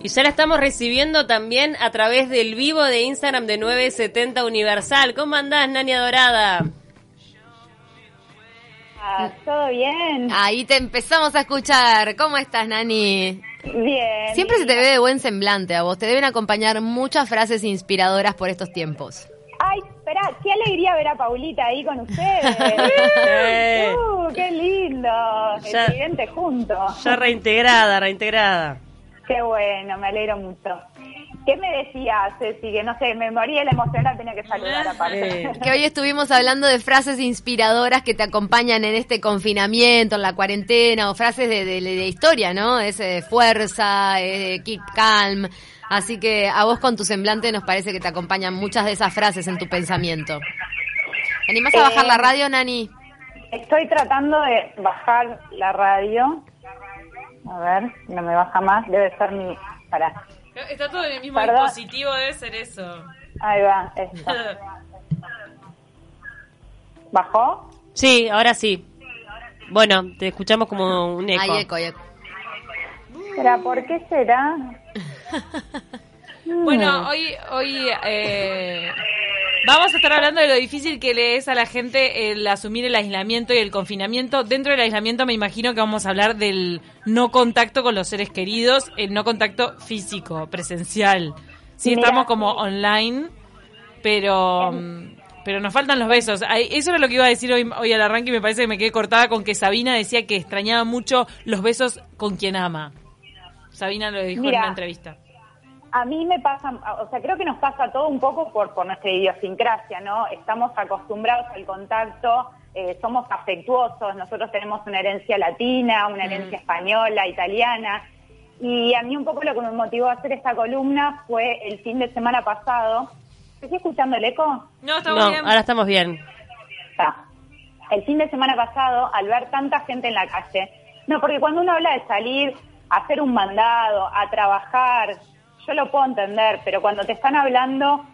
Y ya la estamos recibiendo también a través del vivo de Instagram de 970 Universal. ¿Cómo andás, Nani Dorada? Ah, ¿Todo bien? Ahí te empezamos a escuchar. ¿Cómo estás, Nani? Bien. Siempre se te ve de buen semblante a vos. Te deben acompañar muchas frases inspiradoras por estos tiempos. Ay, espera, qué alegría ver a Paulita ahí con ustedes. Uh, qué lindo. Ya- Evidente juntos. Ya reintegrada, reintegrada. Qué bueno, me alegro mucho. ¿Qué me decías, Ceci? Que no sé, me moría la emocional, tenía que saludar aparte. Eh. Que hoy estuvimos hablando de frases inspiradoras que te acompañan en este confinamiento, en la cuarentena, o frases de, de- de historia, ¿no? Ese de fuerza, eh, keep calm. Así que a vos con tu semblante nos parece que te acompañan muchas de esas frases en tu pensamiento. ¿Te animás a bajar Eh, la radio, Nani? Estoy tratando de bajar la radio. A ver, no me baja más. Debe ser mi... Pará. Está todo en el mismo Perdón. dispositivo, debe ser eso. Ahí va, esto. ¿Bajó? Sí, ahora sí. Bueno, te escuchamos como un eco. Ay, eco, eco. ¿Será por qué será? Bueno, hoy, hoy eh, vamos a estar hablando de lo difícil que le es a la gente el asumir el aislamiento y el confinamiento. Dentro del aislamiento me imagino que vamos a hablar del no contacto con los seres queridos, el no contacto físico, presencial. Sí, Mira, estamos como online, pero... mm, Pero nos faltan los besos. Eso era lo que iba a decir hoy, hoy al arranque y me parece que me quedé cortada con que Sabina decía que extrañaba mucho los besos con quien ama. Sabina lo dijo en una entrevista. A mí me pasa, o sea, creo que nos pasa todo un poco por, por nuestra idiosincrasia, ¿no? Estamos acostumbrados al contacto, eh, somos afectuosos, nosotros tenemos una herencia latina, una herencia española, italiana, y a mí un poco lo que me motivó a hacer esta columna fue el fin de semana pasado. ¿Estoy escuchando el eco? No, estamos No, bien. ahora estamos bien. Está. El fin de semana pasado, al ver tanta gente en la calle, no, porque cuando uno habla de salir a hacer un mandado, a trabajar, yo lo puedo entender, pero cuando te están hablando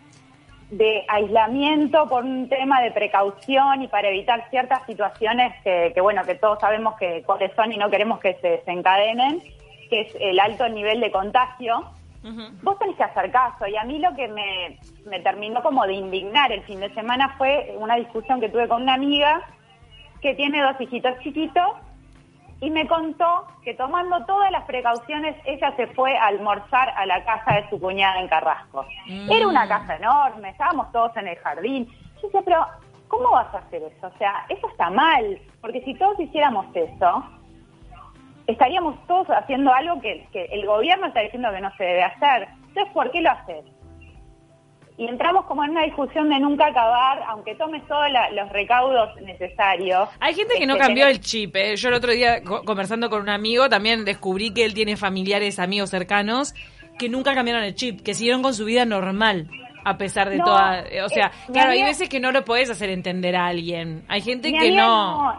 de aislamiento por un tema de precaución y para evitar ciertas situaciones que, que, bueno, que todos sabemos que cuáles son y no queremos que se desencadenen, que es el alto nivel de contagio, vos tenés que hacer caso. Y a mí lo que me, me terminó como de indignar el fin de semana fue una discusión que tuve con una amiga que tiene dos hijitos chiquitos y me contó que tomando todas las precauciones ella se fue a almorzar a la casa de su cuñada en Carrasco. Era una casa enorme, estábamos todos en el jardín. Yo decía, pero ¿cómo vas a hacer eso? O sea, eso está mal, porque si todos hiciéramos eso, estaríamos todos haciendo algo que, que el gobierno está diciendo que no se debe hacer. Entonces, ¿por qué lo haces? Y entramos como en una discusión de nunca acabar, aunque tomes todos los recaudos necesarios. Hay gente que no Este, cambió el chip. ¿eh? Yo el otro día, co- conversando con un amigo, también descubrí que él tiene familiares, amigos cercanos, que nunca cambiaron el chip, que siguieron con su vida normal, a pesar de No, toda... eh, O sea, eh, mi claro, hay veces que no lo podés hacer entender a alguien. Hay gente que no.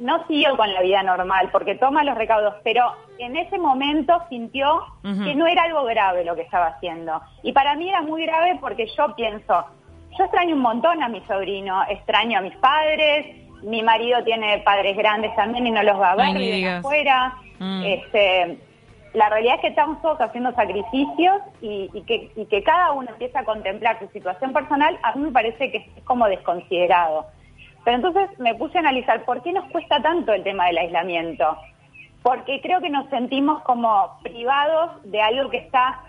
No siguió con la vida normal porque toma los recaudos, pero en ese momento sintió que no era algo grave lo que estaba haciendo. Y para mí era muy grave porque yo pienso, yo extraño un montón a mi sobrino, extraño a mis padres, mi marido tiene padres grandes también y no los va a ver, Ay, afuera. Mm. Este, la realidad es que estamos todos haciendo sacrificios y, y que, y que cada uno empieza a contemplar su situación personal, a mí me parece que es como desconsiderado. Pero entonces me puse a analizar por qué nos cuesta tanto el tema del aislamiento. Porque creo que nos sentimos como privados de algo que está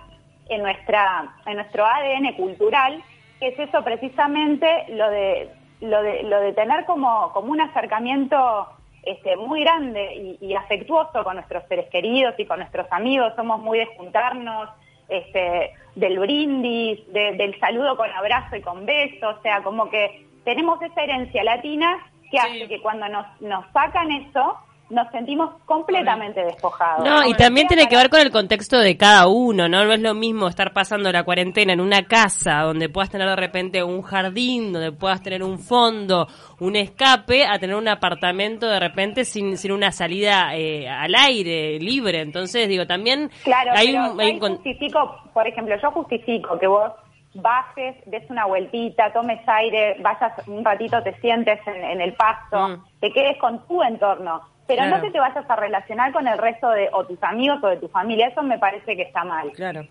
en nuestra en nuestro ADN cultural, que es eso precisamente lo de lo de lo de tener como como un acercamiento este muy grande y, afectuoso con nuestros seres queridos y con nuestros amigos, somos muy de juntarnos, este del brindis, de- del saludo con abrazo y con beso, o sea, como que tenemos esa herencia latina que hace que cuando nos, nos sacan eso, nos sentimos completamente despojados. No, y también tiene que ver con el contexto de cada uno, ¿no? No es lo mismo estar pasando la cuarentena en una casa donde puedas tener de repente un jardín, donde puedas tener un fondo, un escape, a tener un apartamento de repente sin, sin una salida eh, al aire, libre. Entonces, digo, también Claro, hay pero un... hay un justifico, por ejemplo, yo justifico que vos bajes, des una vueltita, tomes aire, vayas un ratito, te sientes en, en el pasto, Mm. te quedes con tu entorno. pero Claro. no que te vayas a relacionar con el resto de o tus amigos o de tu familia, eso me parece que está mal. Claro.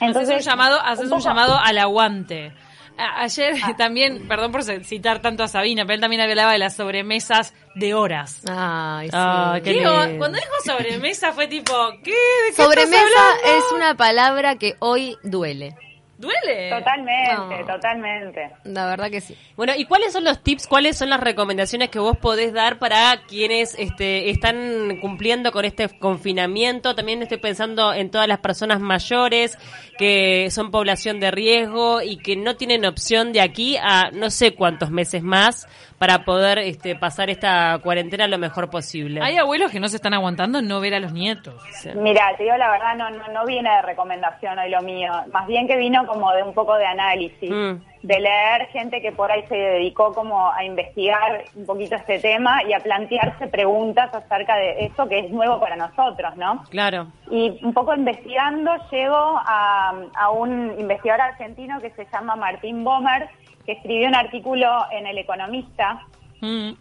haces un llamado, haces un, llamado al aguante. Ayer también, perdón por citar tanto a Sabina, pero él también hablaba de las sobremesas de horas. Ay, sí. Ah, qué ¿Qué lindo. o- Cuando dijo sobremesa fue tipo, ¿qué? ¿De qué Sobremesa estás es una palabra que hoy duele. ¿Duele? Totalmente, No. totalmente. La verdad que sí. Bueno, ¿y cuáles son los tips, cuáles son las recomendaciones que vos podés dar para quienes este, están cumpliendo con este confinamiento? También estoy pensando en todas las personas mayores que son población de riesgo y que no tienen opción de aquí a no sé cuántos meses más para poder este, pasar esta cuarentena lo mejor posible. Hay abuelos que no se están aguantando no ver a los nietos. Sí. Mira, te digo la verdad, no, no, no viene de recomendación hoy lo mío, más bien que vino como de un poco de análisis, Mm. De leer gente que por ahí se dedicó como a investigar un poquito este tema y a plantearse preguntas acerca de esto que es nuevo para nosotros, ¿no? Claro. Y un poco investigando llego a, a un investigador argentino que se llama Martín Bomer, que escribió un artículo en El Economista, Mm.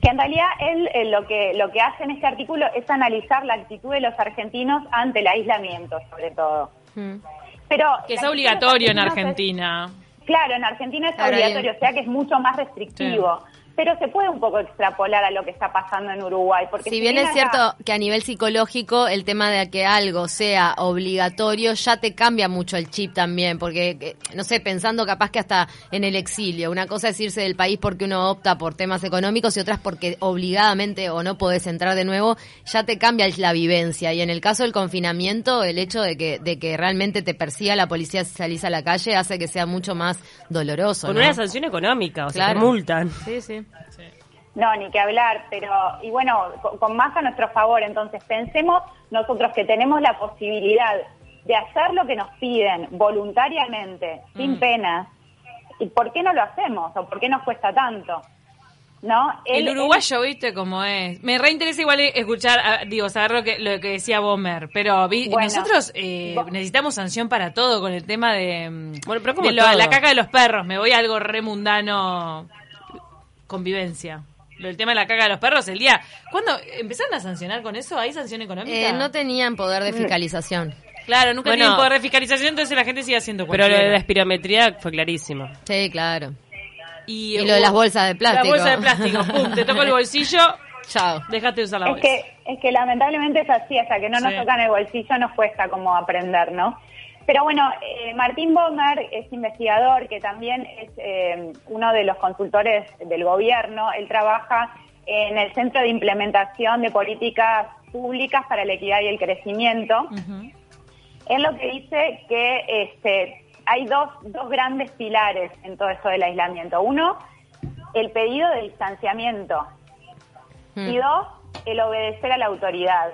que en realidad él eh, lo que lo que hace en este artículo es analizar la actitud de los argentinos ante el aislamiento, sobre todo. Mm. Pero Que es obligatorio en es- Argentina. Claro, en Argentina es Ahora obligatorio, bien. o sea que es mucho más restrictivo. Pero se puede un poco extrapolar a lo que está pasando en Uruguay. Porque Si bien es cierto que a nivel psicológico el tema de que algo sea obligatorio ya te cambia mucho el chip también, porque, eh, no sé, pensando capaz que hasta en el exilio, una cosa es irse del país porque uno opta por temas económicos y otras porque obligadamente o no podés entrar de nuevo, ya te cambia la vivencia. Y en el caso del confinamiento, el hecho de que, de que realmente te persiga la policía si salís a la calle hace que sea mucho más doloroso. Con ¿no? una sanción económica, o sea, te multan. Sí, sí. No, ni que hablar, pero, y bueno, con, con más a nuestro favor, entonces pensemos nosotros que tenemos la posibilidad de hacer lo que nos piden voluntariamente, sin Mm. pena, ¿y por qué no lo hacemos? ¿O por qué nos cuesta tanto? ¿No? El Él- uruguayo, viste cómo es. Me reinteresa igual escuchar, ah, digo, saber lo que, lo que decía Bomer. Pero vi- Bueno, nosotros eh, necesitamos sanción para todo con el tema de, mm, Bueno, pero como de lo- la caca de los perros. Me voy a algo re mundano, convivencia. Lo del tema de la caca de los perros, el día... ¿Cuándo empezaron a sancionar con eso? ¿Hay sanción económica? Eh, no tenían poder Mm. de fiscalización. Claro, nunca Bueno. tienen poder de fiscalización, entonces la gente sigue haciendo Pero lo de cualquiera. la espirometría fue clarísimo. Sí, claro. Y, Y lo de las bolsas de plástico. La bolsa de plástico, pum, te toco el bolsillo, Chao. déjate de usar la Es bolsa. que, es que lamentablemente es así, hasta que no nos Sí. tocan el bolsillo nos cuesta como aprender, ¿no? Pero bueno, eh, Martín Bomer es investigador, que también es eh, uno de los consultores del gobierno. Él trabaja en el Centro de Implementación de Políticas Públicas para la Equidad y el Crecimiento. Ujú. Él lo que dice que este, hay dos, dos grandes pilares en todo esto del aislamiento. Uno, el pedido de distanciamiento Mm. y dos, el obedecer a la autoridad.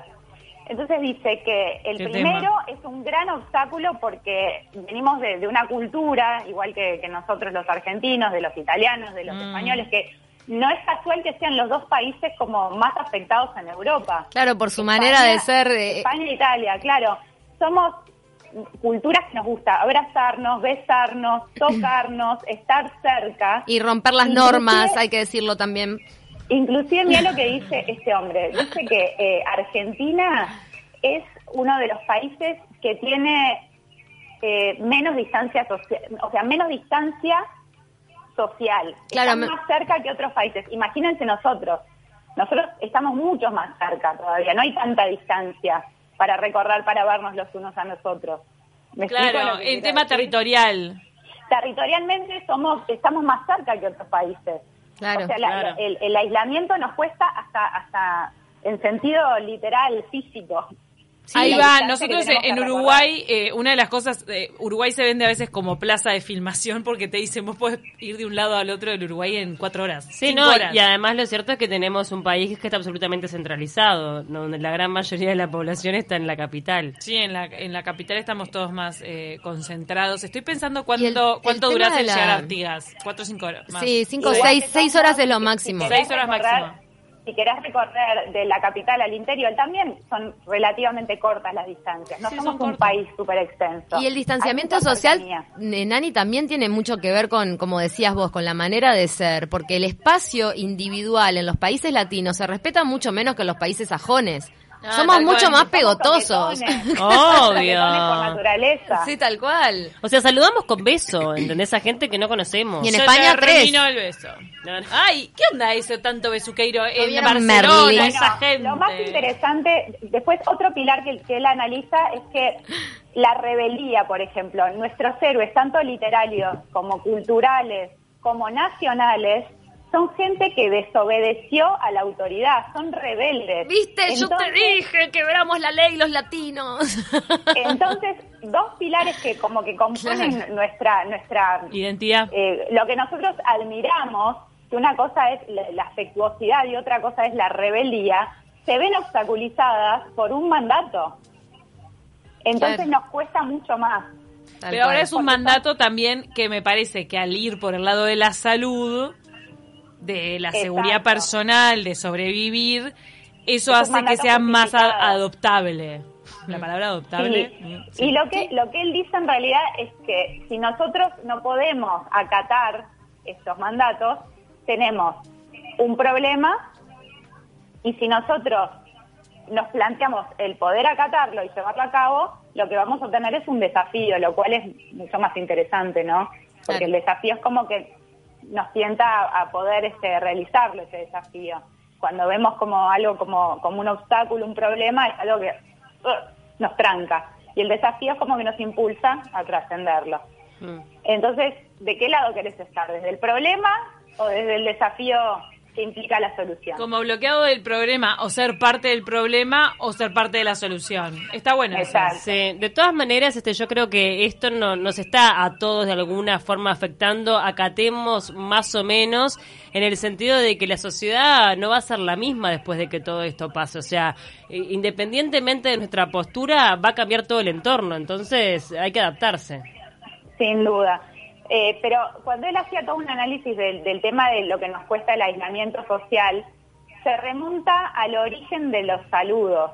Entonces dice que el primero tema. es un gran obstáculo porque venimos de, de una cultura, igual que, que nosotros los argentinos, de los italianos, de los Mm. españoles, que no es casual que sean los dos países como más afectados en Europa. Claro, por su España- manera de ser. eh, España e Italia, claro. Somos culturas que nos gusta abrazarnos, besarnos, tocarnos, estar cerca. y romper las Inclusive- normas, hay que decirlo también. Inclusive mira lo que dice este hombre. Dice que eh, Argentina es uno de los países que tiene eh, menos distancia social, o sea, menos distancia social. Claro, Están más cerca que otros países. Imagínense nosotros. Nosotros estamos mucho más cerca todavía. No hay tanta distancia para recorrer, para vernos los unos a nosotros. ¿Me Claro, en tema decir? territorial. territorialmente somos estamos más cerca que otros países. Claro, o sea, la- el, el aislamiento nos cuesta hasta hasta en sentido literal físico. Sí, Ahí va, nosotros que tenemos en que Uruguay, eh, una de las cosas, eh, Uruguay se vende a veces como plaza de filmación porque te dicen, vos podés ir de un lado al otro del Uruguay en cuatro horas. Sí, cinco no, horas. y además lo cierto es que tenemos un país que está absolutamente centralizado, donde la gran mayoría de la población está en la capital. Sí, en la, en la capital estamos todos más eh, concentrados. Estoy pensando cuánto, el cuánto durás en la- llegar a Artigas. Cuatro o cinco horas más. Sí, cinco o seis, seis horas es lo máximo. Seis horas máximo. Si querés recorrer de la capital al interior, también son relativamente cortas las distancias. No Sí, somos un país súper extenso. Y el distanciamiento social, eh, Nani, también tiene mucho que ver con, como decías vos, con la manera de ser, porque el espacio individual en los países latinos se respeta mucho menos que en los países sajones. Ah, Somos mucho cual. más pegotosos. Obvio. Por naturaleza. sí, tal cual. O sea, saludamos con beso, ¿entendés? A gente que no conocemos. Y en Yo España, tres. el beso. No, no. Ay, ¿qué onda eso tanto besuqueiro en Barcelona, Merlí? esa Bueno, gente? Lo más interesante, después otro pilar que, que él analiza es que la rebelía, por ejemplo, nuestros héroes, tanto literarios como culturales, como nacionales, son gente que desobedeció a la autoridad, son rebeldes. Viste, yo te Entonces- dije que veramos la ley los latinos. Entonces, dos pilares que como que componen Claro. nuestra, nuestra Identidad. eh, lo que nosotros admiramos, que una cosa es la, la afectuosidad y otra cosa es la rebeldía, se ven obstaculizadas por un mandato. Entonces Claro. nos cuesta mucho más. Tal Pero ahora es un mandato también que me parece que al ir por el lado de la salud, de la seguridad personal, de sobrevivir, eso hace que sea más adoptable. La palabra adoptable. Sí. mm, sí. Y lo que, lo que él dice en realidad es que si nosotros no podemos acatar estos mandatos, tenemos un problema y si nosotros nos planteamos el poder acatarlo y llevarlo a cabo, lo que vamos a obtener es un desafío, lo cual es mucho más interesante, ¿no? Porque Claro. el desafío es como que nos tienta a, a poder este, realizarlo ese desafío. Cuando vemos como algo como, como un obstáculo, un problema, es algo que ugh, nos tranca. Y el desafío es como que nos impulsa a trascenderlo. Mm. Entonces, ¿de qué lado querés estar? ¿Desde el problema o desde el desafío que implica la solución? Como bloqueado del problema, o ser parte del problema o ser parte de la solución. Está bueno eso. Sí, de todas maneras, este, yo creo que esto no, nos está a todos de alguna forma afectando, acatemos más o menos, en el sentido de que la sociedad no va a ser la misma después de que todo esto pase. O sea, independientemente de nuestra postura, va a cambiar todo el entorno, entonces hay que adaptarse. Sin duda. Eh, pero cuando él hacía todo un análisis del, del tema de lo que nos cuesta el aislamiento social, se remonta al origen de los saludos,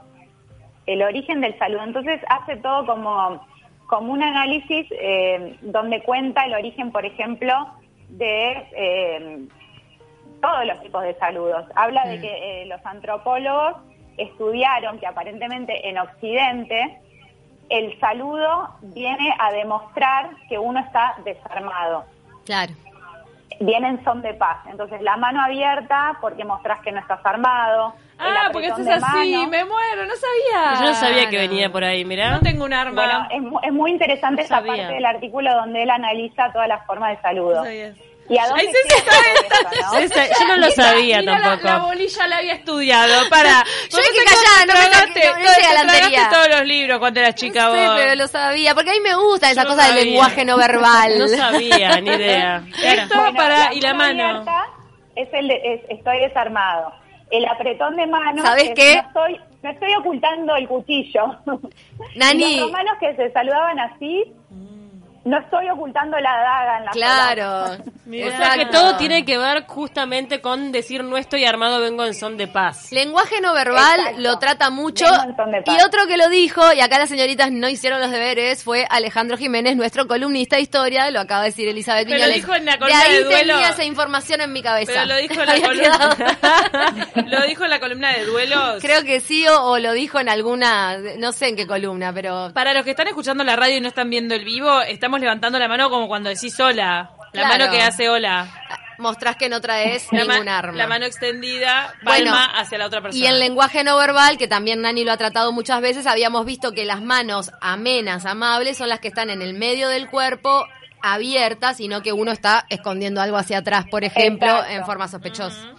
el origen del saludo. Entonces hace todo como, como un análisis eh, donde cuenta el origen, por ejemplo, de eh, todos los tipos de saludos. Habla de que eh, los antropólogos estudiaron que aparentemente en Occidente el saludo viene a demostrar que uno está desarmado. Claro. Viene en son de paz. Entonces, la mano abierta porque mostrás que no estás armado. Ah, porque apretón esto es de así, mano. me muero, no sabía. Yo no sabía que venía por ahí, mirá. No tengo un arma. Bueno, es, es muy interesante No esa sabía. parte del artículo donde él analiza todas las formas de saludo. No sabía. ¿Y a dónde llega todo eso, no? Esa- yo no lo sabía Mira, la- tampoco. La, bolilla la había estudiado. Para. Yo hay que callar, no me no, no todos los libros cuando eras chica Sí, vos. pero lo sabía, porque a mí me gusta esa no cosa del lenguaje no verbal. No sabía, ni idea. Esto Bueno, para. Y la mano. Es el de, es- estoy desarmado. El apretón de mano. ¿Sabes es, qué? No estoy, no estoy ocultando el cuchillo. Nani. Y los romanos que se saludaban así, no estoy ocultando la daga en la Claro. O sea que todo tiene que ver justamente con decir no estoy armado, vengo en son de paz. Lenguaje no verbal Exacto. lo trata mucho. De. Y otro que lo dijo, y acá las señoritas no hicieron los deberes, fue Alejandro Jiménez, nuestro columnista de historia. Lo acaba de decir Elizabeth Pero Viñales. dijo en la de columna ahí de duelo. tenía esa información en mi cabeza. Pero lo dijo en la columna. quedado- lo dijo en la columna de duelos. Creo que sí, o, o lo dijo en alguna, no sé en qué columna, pero... Para los que están escuchando la radio y no están viendo el vivo, estamos levantando la mano como cuando decís hola. La Claro. mano que hace hola. Mostrás que no traes La, ningún arma. la mano extendida, palma Bueno, hacia la otra persona. Y en lenguaje no verbal, que también Nani lo ha tratado muchas veces, habíamos visto que las manos amenas, amables, son las que están en el medio del cuerpo, abiertas, y no que uno está escondiendo algo hacia atrás, por ejemplo, Exacto. en forma sospechosa.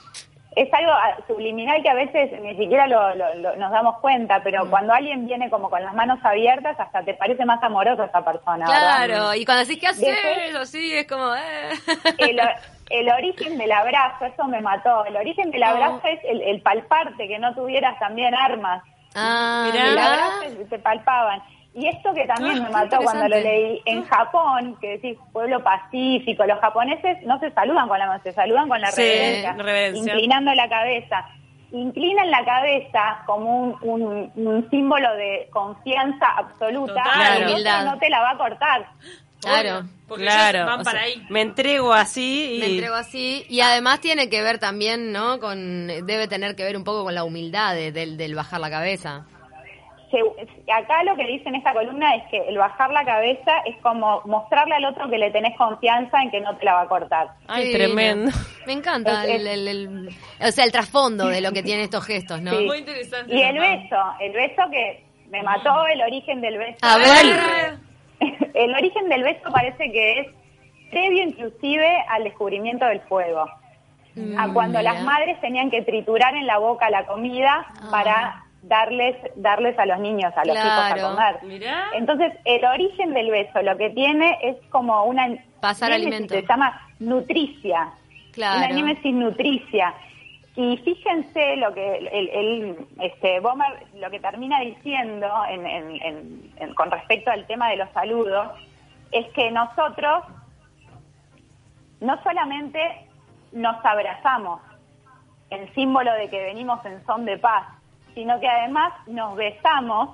Es algo ah, subliminal que a veces ni siquiera lo, lo- lo- nos damos cuenta, pero cuando alguien viene como con las manos abiertas, hasta te parece más amoroso esa persona. ¿verdad? Claro, y cuando decís, ¿qué haces? Después- Así es como... eh. el, el origen del abrazo, eso me mató. El origen del Oh. abrazo es el, el palparte, que no tuvieras también armas. Ah. El abrazo te palpaban. Y esto que también Ah, me mató cuando lo leí, en Japón, que decís pueblo pacífico, los japoneses no se saludan con la mano, se saludan con la Sí, reverencia, reverencia. inclinando la cabeza. inclinan la cabeza como un, un- un símbolo de confianza absoluta, Total. el otro Humildad. no te la va a cortar. Claro. Porque claro. van o para sea, ahí. Me entrego así y... Me entrego así. Y además tiene que ver también, ¿no? Con, debe tener que ver un poco con la humildad de- del, del bajar la cabeza. Se- acá lo que dice en esta columna es que el bajar la cabeza es como mostrarle al otro que le tenés confianza en que no te la va a cortar. Ay, tremendo. Me encanta Es- el, el- el- o sea, el trasfondo de lo que tienen estos gestos, ¿no? Sí. Muy interesante. Y el beso, el beso que me mató el origen del beso. A ver. El origen del beso parece que es previo inclusive al descubrimiento del fuego. a cuando mira. las madres tenían que triturar en la boca la comida Ah. para darles darles a los niños, a los hijos Claro. a comer. Mirá. Entonces, el origen del beso lo que tiene es como una Pasar alimento. se llama nutricia. Claro. Una némesis nutricia. Y fíjense lo que el, el- este Bomer lo que termina diciendo en- en- en- en- con respecto al tema de los saludos es que nosotros no solamente nos abrazamos en símbolo de que venimos en son de paz, sino que además nos besamos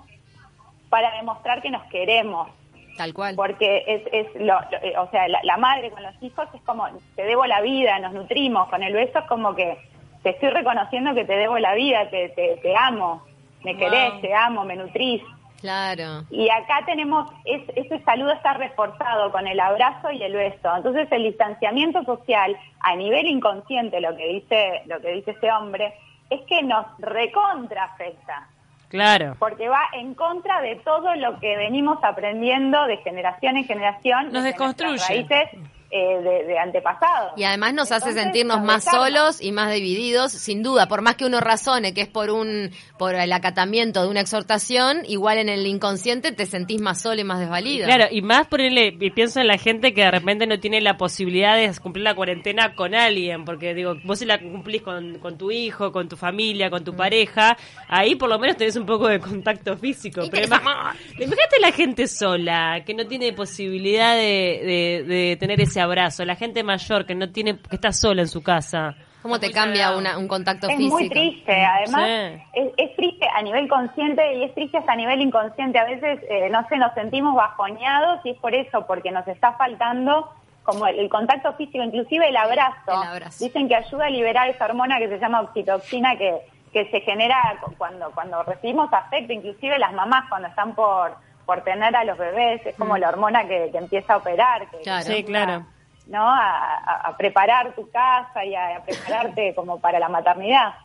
para demostrar que nos queremos Tal cual. porque es, es lo, lo- eh, o sea, la, la madre con los hijos es como, te debo la vida, nos nutrimos, con el beso es como que te estoy reconociendo que te debo la vida, te, te, te amo, me Wow. querés, te amo, me nutrís. Claro. Y acá tenemos, es, ese saludo está reforzado con el abrazo y el beso. Entonces el distanciamiento social a nivel inconsciente, lo que dice, lo que dice este hombre, es que nos recontra afecta Claro. porque va en contra de todo lo que venimos aprendiendo de generación en generación. Nos desconstruye. raíces eh, de, de antepasados. Y además nos hace sentirnos nos más solos y más divididos, sin duda. Por más que uno razone que es por un por el acatamiento de una exhortación, igual en el inconsciente te sentís más solo y más desvalido. Claro, y más ponerle, y pienso en la gente que de repente no tiene la posibilidad de cumplir la cuarentena con alguien, porque digo, vos si la cumplís con, con tu hijo, con tu familia, con tu Mm. pareja, ahí por lo menos tenés un poco de contacto físico. ¿Y Pero imagínate la gente sola, que no tiene posibilidad de, de- de tener ese abrazo, la gente mayor que no tiene, que está sola en su casa. ¿Cómo te cambia una- un contacto Es físico? muy triste, además Sí. es, es triste a nivel consciente y es triste hasta a nivel inconsciente. A veces, eh, no sé, nos sentimos bajoneados y es por eso, porque nos está faltando como el, el contacto físico, inclusive el abrazo. El abrazo. Dicen que ayuda a liberar esa hormona que se llama oxitoxina que, que se genera cu- cuando, cuando recibimos afecto, inclusive las mamás cuando están por, por tener a los bebés, es como la hormona que, que empieza a operar. Que, Mm. Claro. que Sí, claro. ¿no? A, a- a preparar tu casa y a, a prepararte como para la maternidad.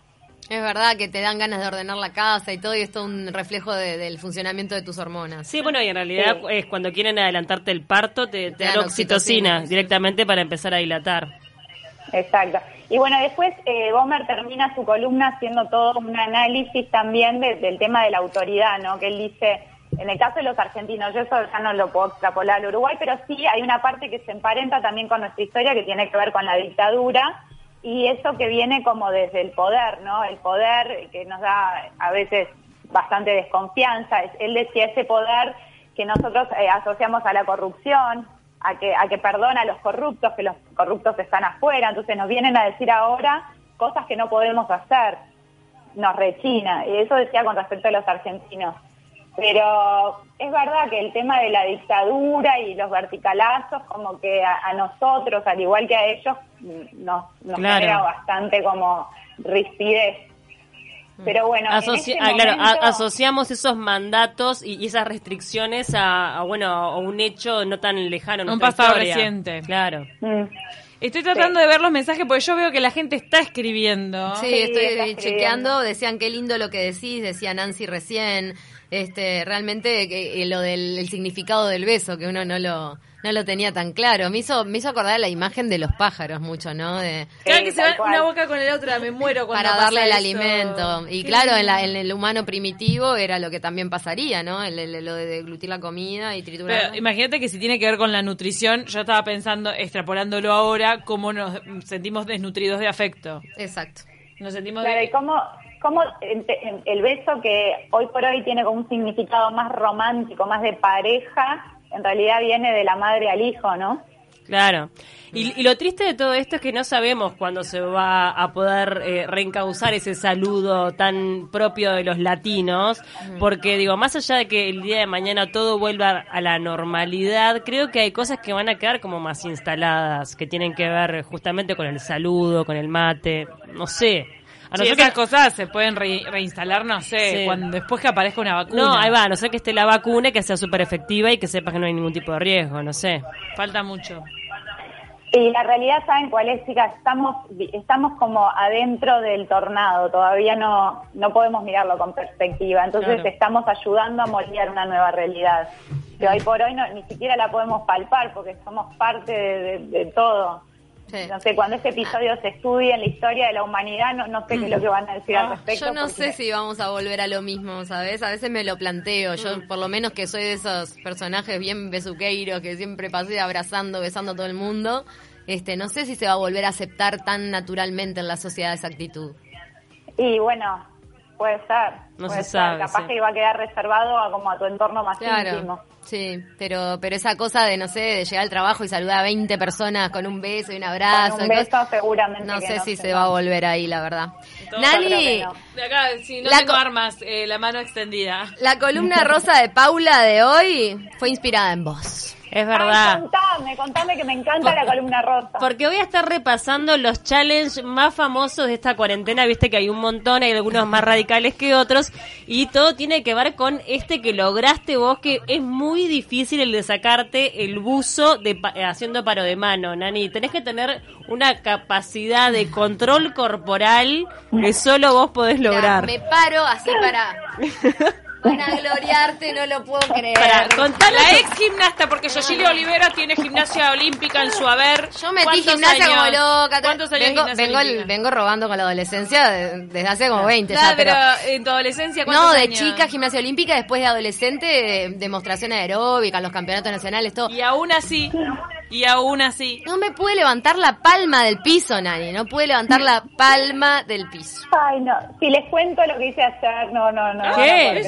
Es verdad que te dan ganas de ordenar la casa y todo, y esto es un reflejo de- del funcionamiento de tus hormonas. Sí, bueno, y en realidad Sí. es cuando quieren adelantarte el parto, te, te dan dan oxitocina directamente para empezar a dilatar. Exacto. Y bueno, después eh, Bomer termina su columna haciendo todo un análisis también de- del tema de la autoridad, ¿no? Que él dice, en el caso de los argentinos, yo eso ya no lo puedo extrapolar al Uruguay, pero sí hay una parte que se emparenta también con nuestra historia que tiene que ver con la dictadura y eso que viene como desde el poder, ¿no? El poder que nos da a veces bastante desconfianza. Es- Él decía ese poder que nosotros eh, asociamos a la corrupción, a que, a que perdona a los corruptos, que los corruptos están afuera, entonces nos vienen a decir ahora cosas que no podemos hacer, nos rechina, y eso decía con respecto a los argentinos. Pero es verdad que el tema de la dictadura y los verticalazos, como que a, a nosotros, al igual que a ellos, mm, nos, nos Claro. genera bastante como rispidez. Pero bueno, Asoci- este ah, claro, a- asociamos esos mandatos y, y esas restricciones a, a, bueno a un hecho no tan lejano. en Un pasado historia. reciente. Claro. Mm. Estoy tratando de ver los mensajes porque yo veo que la gente está escribiendo. Sí, Sí, estoy está chequeando, escribiendo. decían qué lindo lo que decís, decía Nancy recién, este, realmente que, eh, lo del el significado del beso, que uno no lo, no lo tenía tan claro. Me hizo, me hizo acordar la imagen de los pájaros mucho, ¿no? De, Cada Sí, que se va cual. una boca con la otra, me muero cuando para pasa darle el eso. alimento. Y claro, en, la- en el humano primitivo era lo que también pasaría, ¿no? El- el- lo de deglutir la comida y triturar. Pero imagínate que si tiene que ver con la nutrición, yo estaba pensando, extrapolándolo ahora, cómo nos sentimos desnutridos de afecto. Exacto. Nos sentimos Claro, de- y cómo, cómo el, el beso que hoy por hoy tiene como un significado más romántico, más de pareja, en realidad viene de la madre al hijo, ¿no? Claro. Y, y lo triste de todo esto es que no sabemos cuándo se va a poder eh, reencauzar ese saludo tan propio de los latinos, porque digo, más allá de que el día de mañana todo vuelva a la normalidad, creo que hay cosas que van a quedar como más instaladas, que tienen que ver justamente con el saludo, con el mate, no sé. A no Sí, ser esas que- cosas se pueden re- reinstalar, no sé, Sí. cuando después que aparezca una vacuna. No, ahí va, a no ser que esté la vacuna y que sea súper efectiva y que sepas que no hay ningún tipo de riesgo, no sé. Falta mucho. Y la realidad, ¿saben cuál es, chicas? Estamos, estamos como adentro del tornado, todavía no, no podemos mirarlo con perspectiva, entonces Claro. estamos ayudando a moldear una nueva realidad, que hoy por hoy no, ni siquiera la podemos palpar porque somos parte de, de- de todo. Sí. No sé, cuando este episodio se estudie en la historia de la humanidad, no, no sé qué es lo que van a decir al respecto. Yo no porque- sé si vamos a volver a lo mismo, ¿sabes? A veces me lo planteo. Mm. Yo, por lo menos que soy de esos personajes bien besuqueiros que siempre pasé abrazando, besando a todo el mundo, este, no sé si se va a volver a aceptar tan naturalmente en la sociedad esa actitud. Y bueno, puede ser. No puede se ser. sabe, Capaz sí. que iba a quedar reservado a como a tu entorno más íntimo. Claro, sí, pero, pero esa cosa de, no sé, de llegar al trabajo y saludar a 20 personas con un beso y un abrazo. Con un cosas- beso seguramente no sé no si se se va. a volver ahí, la verdad. No. De acá, si no La tengo armas, eh, la mano extendida. la columna rosa de Paula de hoy fue inspirada en vos. Es Ay, verdad. contame, contame que me encanta la columna rosa. Porque voy a estar repasando los challenges más famosos de esta cuarentena. Viste que hay un montón, hay algunos más radicales que otros. Y todo tiene que ver con este que lograste vos, que es muy difícil el de sacarte el buzo de pa- eh, haciendo paro de mano, Nani. Tenés que tener una capacidad de control corporal que solo vos podés lograr. me paro así para, para gloriarte, no lo puedo creer. Para La ex gimnasta, porque Yoshili Olivera tiene gimnasia olímpica en su haber. Yo metí ¿Cuántos gimnasia años? como loca. ¿Cuántos años vengo, gimnasia vengo, olímpica? vengo robando con la adolescencia de- desde hace como 20 Claro, ya, pero... pero en tu adolescencia, ¿cuántos No, de años? chica, gimnasia olímpica, después de adolescente, demostración aeróbica, los campeonatos nacionales, todo. Y aún así, y aún así. No me pude levantar la palma del piso, Nani. No pude levantar la palma del piso. Ay, no. Si les cuento lo que hice ayer, no, no, no. ¿Qué?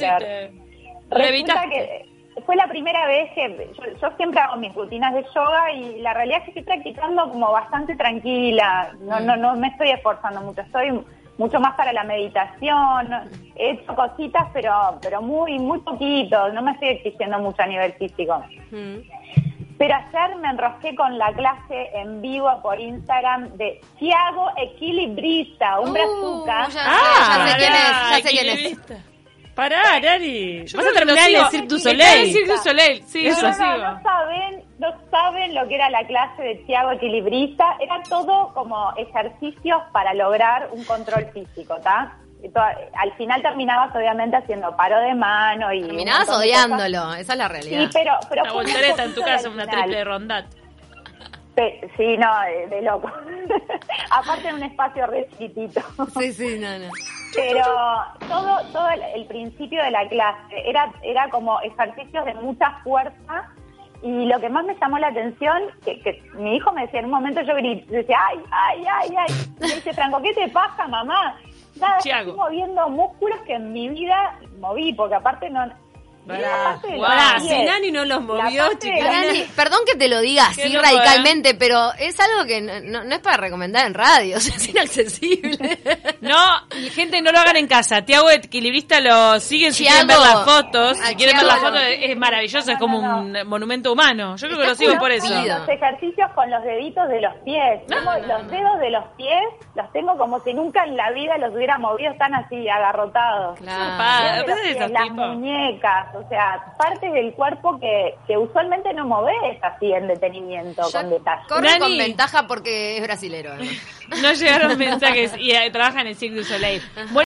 no Resulta que fue la primera vez que yo, yo siempre hago mis rutinas de yoga y la realidad es que estoy practicando como bastante tranquila. No, no, no me estoy esforzando mucho. Estoy mucho más para la meditación. He hecho cositas, pero, pero muy, muy poquito. No me estoy exigiendo mucho a nivel físico. Mm. Pero ayer me enrosqué con la clase en vivo por Instagram de Tiago Equilibrista, un Uh, brazuca. ya sé, Ah, ya sé quién es, pará, ya sé quién es. equilibrista. Pará, Nani. Yo Vas a terminar soleil. Cirque du Soleil, sí, No, yo no, lo no, sigo. no saben, no saben lo que era la clase de Tiago Equilibrista. Era todo como ejercicios para lograr un control físico, ¿está? Al final terminabas obviamente haciendo paro de mano y... Terminabas de odiándolo, esa es la realidad. Sí, pero... pero Una voltereta en tu casa, al una triple rondat. Pe- Sí, no, de, de loco. Aparte en un espacio re chiquitito. Sí, sí, no, no. Pero todo, todo el, el principio de la clase era, era como ejercicios de mucha fuerza y lo que más me llamó la atención, que, que mi hijo me decía en un momento, yo grité, decía, ay, ay, ay, ay. Y me dice, Franco, ¿qué te pasa, mamá? Nada, estoy moviendo músculos que en mi vida moví, porque aparte no... Pies, si Nani no los la movió. Nani, perdón que te lo diga así radicalmente, pero es algo que no, no- no es para recomendar en radio, o sea, es inaccesible. No, y gente, no lo hagan en casa. Tiago Equilibrista lo siguen si quieren ver las fotos. A Si quieren ver las fotos, es maravilloso, es como un monumento humano. Yo creo que lo sigo por eso. Los ejercicios con los deditos de los pies. Los dedos de los pies los tengo como si nunca en la vida los hubiera movido, están así agarrotados. Claro. Pa- Dedos de los ¿Ves de pies, esos las muñecas, o sea, partes del cuerpo que, que usualmente no moves así en detenimiento, con detalle. corre Nani. con ventaja porque es brasilero. No llegaron mensajes y eh, trabajan en Cirque du Soleil. Bueno,